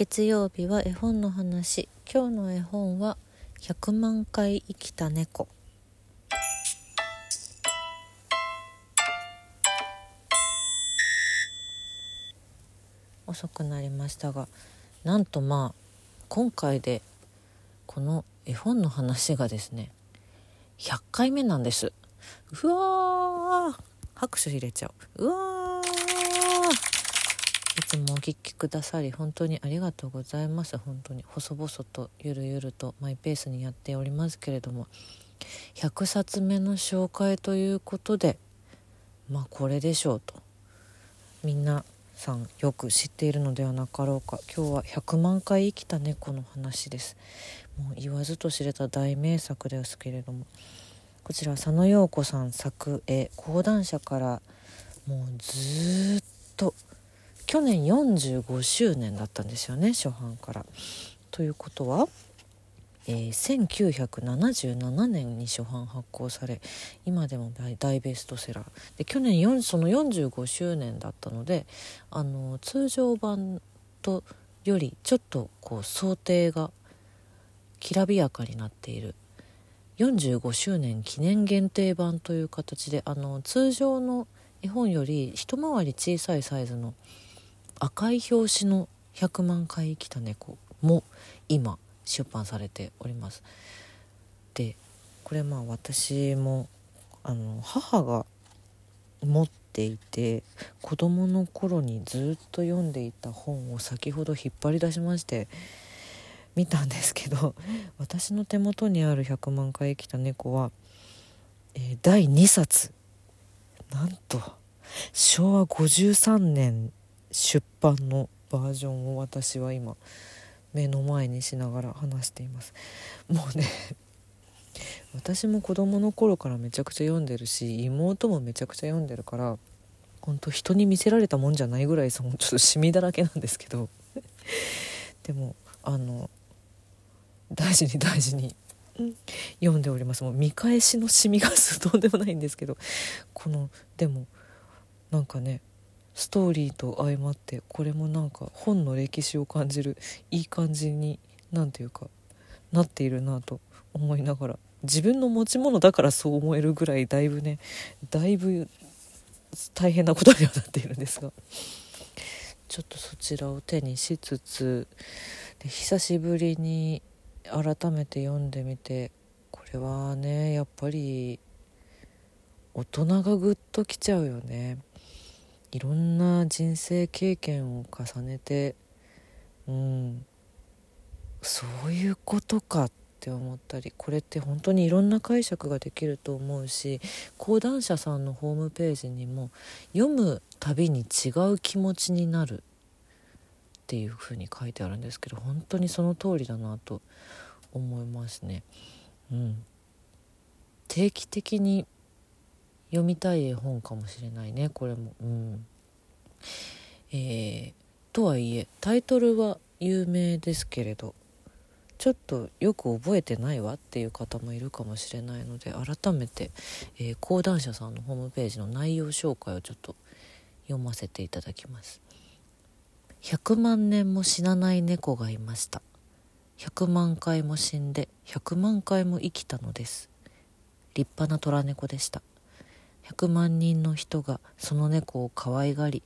月曜日は絵本の話。今日の絵本は100万回生きた猫。遅くなりましたがなんとまあ今回でこの絵本の話がですね100回目なんです。うわー拍手入れちゃう。うわいつもお聞きくださり本当にありがとうございます。本当に細々とゆるゆるとマイペースにやっておりますけれども100冊目の紹介ということでまあこれでしょうと。みんなさんよく知っているのではなかろうか。今日は100万回生きた猫の話です。もう言わずと知れた大名作ですけれども。こちら佐野陽子さん作絵講談社からもうずっと去年45周年だったんですよね初版から。ということは、えー、1977年に初版発行され今でも大ベストセラーで去年4その45周年だったのであの通常版とよりちょっとこう想定がきらびやかになっている45周年記念限定版という形であの通常の絵本より一回り小さいサイズの赤い表紙の100万回生きた猫も今出版されております。でこれまあ私もあの母が持っていて子供の頃にずっと読んでいた本を先ほど引っ張り出しまして見たんですけど私の手元にある「100万回生きた猫は」えー、第2冊。なんと昭和53年出版のバージョンを私は今目の前にしながら話しています。もうね 私も子供の頃からめちゃくちゃ読んでるし妹もめちゃくちゃ読んでるから本当人に見せられたもんじゃないぐらいそのちょっとシミだらけなんですけど でもあの大事に大事に読んでおります。もう見返しのシミが とんでもないんですけどこのでもなんかねストーリーと相まってこれもなんか本の歴史を感じるいい感じに何ていうかなっているなと思いながら自分の持ち物だからそう思えるぐらいだいぶねだいぶ大変なことにはなっているんですがちょっとそちらを手にしつつで久しぶりに改めて読んでみてこれはねやっぱり大人がグッときちゃうよね。いろんな人生経験を重ねてうんそういうことかって思ったりこれって本当にいろんな解釈ができると思うし講談社さんのホームページにも読むたびに違う気持ちになるっていうふうに書いてあるんですけど本当にその通りだなと思いますね。うん、定期的に読みたい絵本かもしれないねこれも。うん。えー、とはいえタイトルは有名ですけれどちょっとよく覚えてないわっていう方もいるかもしれないので改めて、えー、講談社さんのホームページの内容紹介をちょっと読ませていただきます。100万年も死なない猫がいました。100万回も死んで100万回も生きたのです。立派な虎猫でした。100万人の人がその猫を可愛がり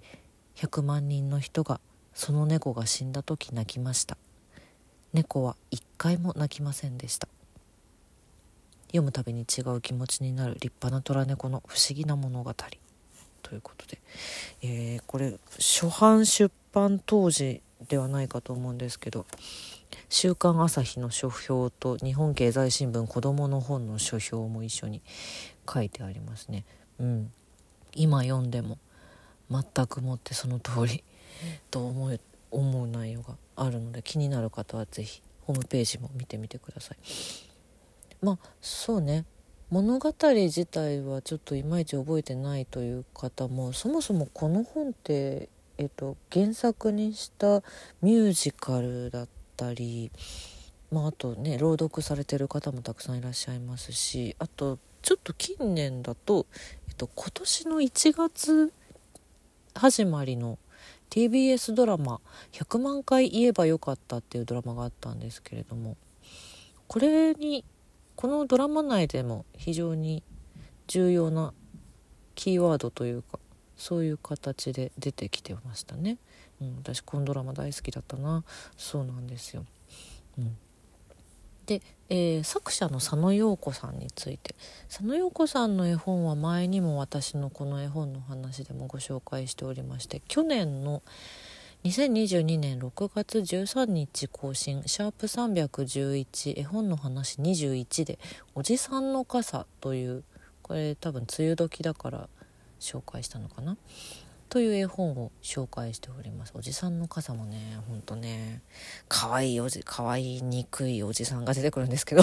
100万人の人がその猫が死んだ時泣きました。猫は一回も泣きませんでした。読むたびに違う気持ちになる立派な虎猫の不思議な物語ということで、えー、これ初版出版当時ではないかと思うんですけど「週刊朝日」の書評と日本経済新聞子どもの本の書評も一緒に書いてありますね。うん、今読んでも全くもってその通り と思う思う内容があるので気になる方は是非ホームページも見てみてください。まあそうね物語自体はちょっといまいち覚えてないという方もそもそもこの本って、えっと、原作にしたミュージカルだったり、まあ、あとね朗読されてる方もたくさんいらっしゃいますしあとちょっと近年だと、っと、今年の1月始まりの TBS ドラマ「100万回言えばよかった」っていうドラマがあったんですけれどもこれにこのドラマ内でも非常に重要なキーワードというかそういう形で出てきてましたね。うん、私このドラマ大好きだったなそうなんですよ。うん、で、えー、作者の佐野陽子さんについて。佐野陽子さんの絵本は前にも私のこの絵本の話でもご紹介しておりまして去年の2022年6月13日更新シャープ311絵本の話21で「おじさんの傘」というこれ多分梅雨時だから紹介したのかな。という絵本を紹介しております。おじさんの傘もねほんとね可愛いいおじ可愛い憎いおじさんが出てくるんですけど。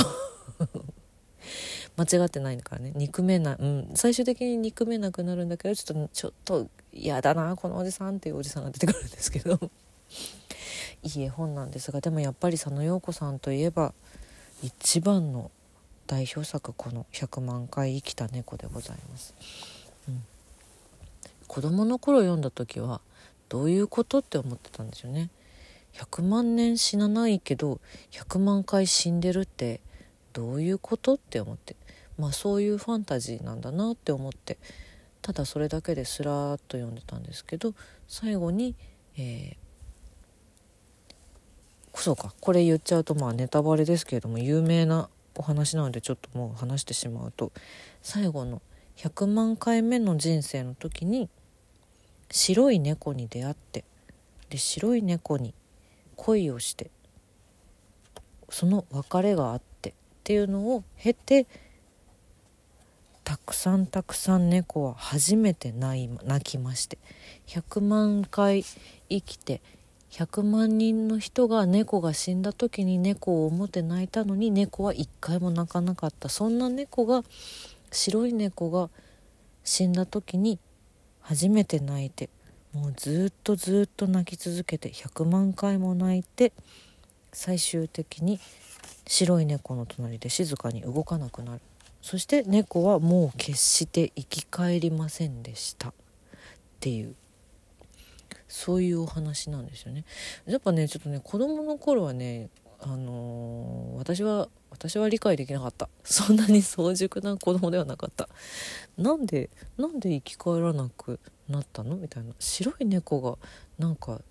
間違ってないからね。憎めなうん最終的に憎めなくなるんだけどちょっとちょっと嫌だなこのおじさんっていうおじさんが出てくるんですけど。いい絵本なんですがでもやっぱり佐野陽子さんといえば一番の代表作この「100万回生きた猫」でございます。うん、子供の頃読んだ時はどういうことって思ってたんですよね。100万年死なないけど100万回死んでるってどういうことって思ってまあそういうファンタジーなんだなって思ってただそれだけですらーっと読んでたんですけど最後に、えー、そうかこれ言っちゃうとまあネタバレですけれども有名なお話なのでちょっともう話してしまうと最後の100万回目の人生の時に白い猫に出会ってで白い猫に恋をしてその別れがあってっていうのを経てたくさんたくさん猫は初めて泣きまして100万回生きて100万人の人が猫が死んだ時に猫を思って泣いたのに猫は一回も泣かなかった。そんな猫が白い猫が死んだ時に初めて泣いてもうずっとずっと泣き続けて100万回も泣いて最終的に白い猫の隣で静かに動かなくなる。そして猫はもう決して生き返りませんでした。っていう。そういうお話なんですよね。やっぱねちょっとね子供の頃はねあのー、私は私は理解できなかった。そんなに早熟な子供ではなかった。なんでなんで生き返らなくなったの？みたいな。白い猫がなんか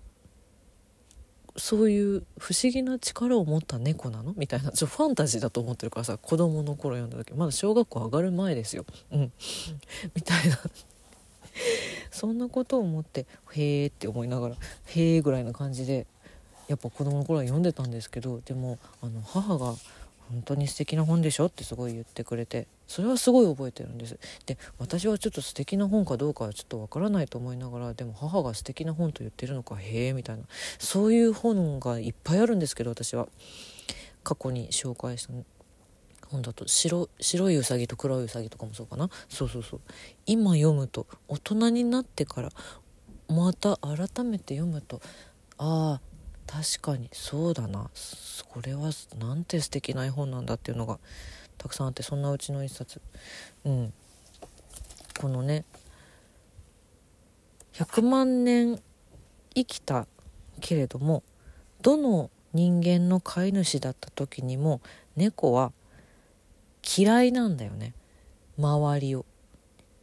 そういう不思議な力を持った猫なの？みたいな。ちょファンタジーだと思ってるからさ子供の頃読んだ時。まだ小学校上がる前ですよ。うん、みたいな。そんなことを思ってへえって思いながらへえぐらいな感じでやっぱ子供の頃は読んでたんですけどでもあの母が本当に素敵な本でしょ？ってすごい言ってくれて。それはすごい覚えてるんです。で私はちょっと素敵な本かどうかはちょっとわからないと思いながらでも母が素敵な本と言ってるのかへえみたいな。そういう本がいっぱいあるんですけど私は。過去に紹介した本だと白白いうさぎと黒いうさぎとかもそうかな？そうそうそう。今読むと大人になってからまた改めて読むとああ確かにそうだな。これはなんて素敵な絵本なんだっていうのがたくさんあってそんなうちの一冊。うん。このね100万年生きたけれどもどの人間の飼い主だった時にも猫は嫌いなんだよね。周りを。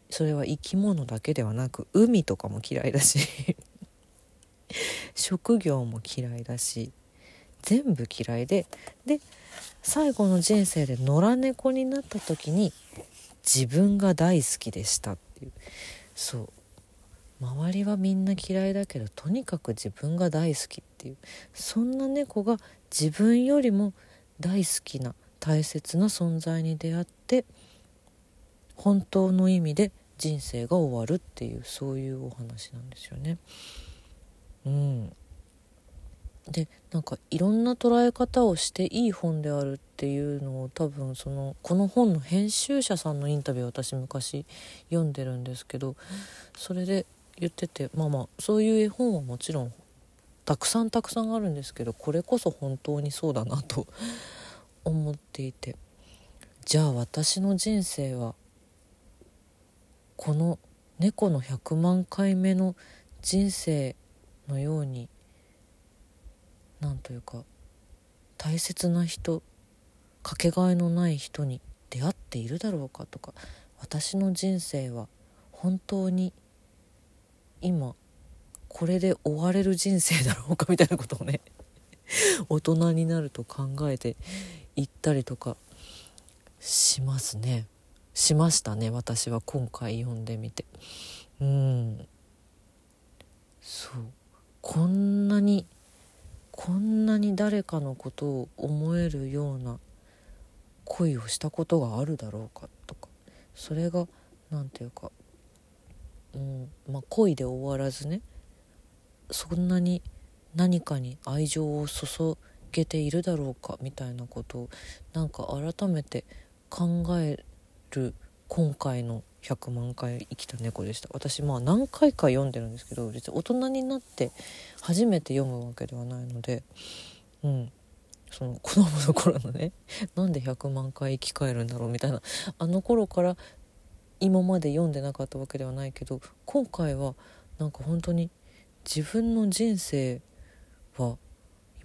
それは生き物だけではなく海とかも嫌いだし。職業も嫌いだし全部嫌いでで最後の人生で野良猫になった時に自分が大好きでしたっていう。そう。周りはみんな嫌いだけどとにかく自分が大好きっていう。そんな猫が自分よりも大好きな大切な存在に出会って本当の意味で人生が終わるっていうそういうお話なんですよね。うん、でなんかいろんな捉え方をしていい本であるっていうのを多分そのこの本の編集者さんのインタビュー私昔読んでるんですけどそれで言っててまあまあそういう絵本はもちろんたくさんたくさんあるんですけどこれこそ本当にそうだなと思っていて。じゃあ私の人生はこの猫の100万回目の人生のようになんというか大切な人かけがえのない人に出会っているだろうかとか私の人生は本当に今これで終われる人生だろうか みたいなことをね大人になると考えていったりとかしますね。しましたね私は今回読んでみて。うん。そう。こんなにこんなに誰かのことを思えるような恋をしたことがあるだろうかとかそれが何て言うか、うんまあ、恋で終わらずねそんなに何かに愛情を注げているだろうかみたいなことをなんか改めて考える今回の100万回生きた猫でした私まあ何回か読んでるんですけど実は大人になって初めて読むわけではないのでうんその子供の頃のね なんで100万回生き返るんだろうみたいなあの頃から今まで読んでなかったわけではないけど今回はなんか本当に自分の人生は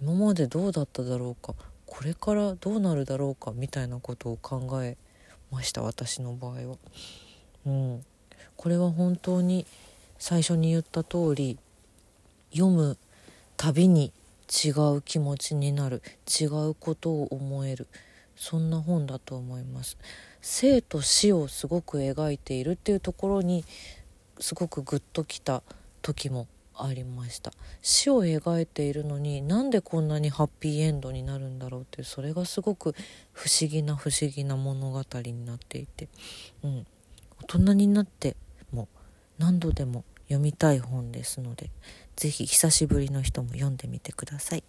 今までどうだっただろうかこれからどうなるだろうかみたいなことを考えました私の場合は。うん、これは本当に最初に言った通り読むたびに違う気持ちになる違うことを思えるそんな本だと思います。生と死をすごく描いているっていうところにすごくグッときた時もありました。死を描いているのになんでこんなにハッピーエンドになるんだろうっていうそれがすごく不思議な不思議な物語になっていて、うん、大人になっても何度でも読みたい本ですので是非久しぶりの人も読んでみてください。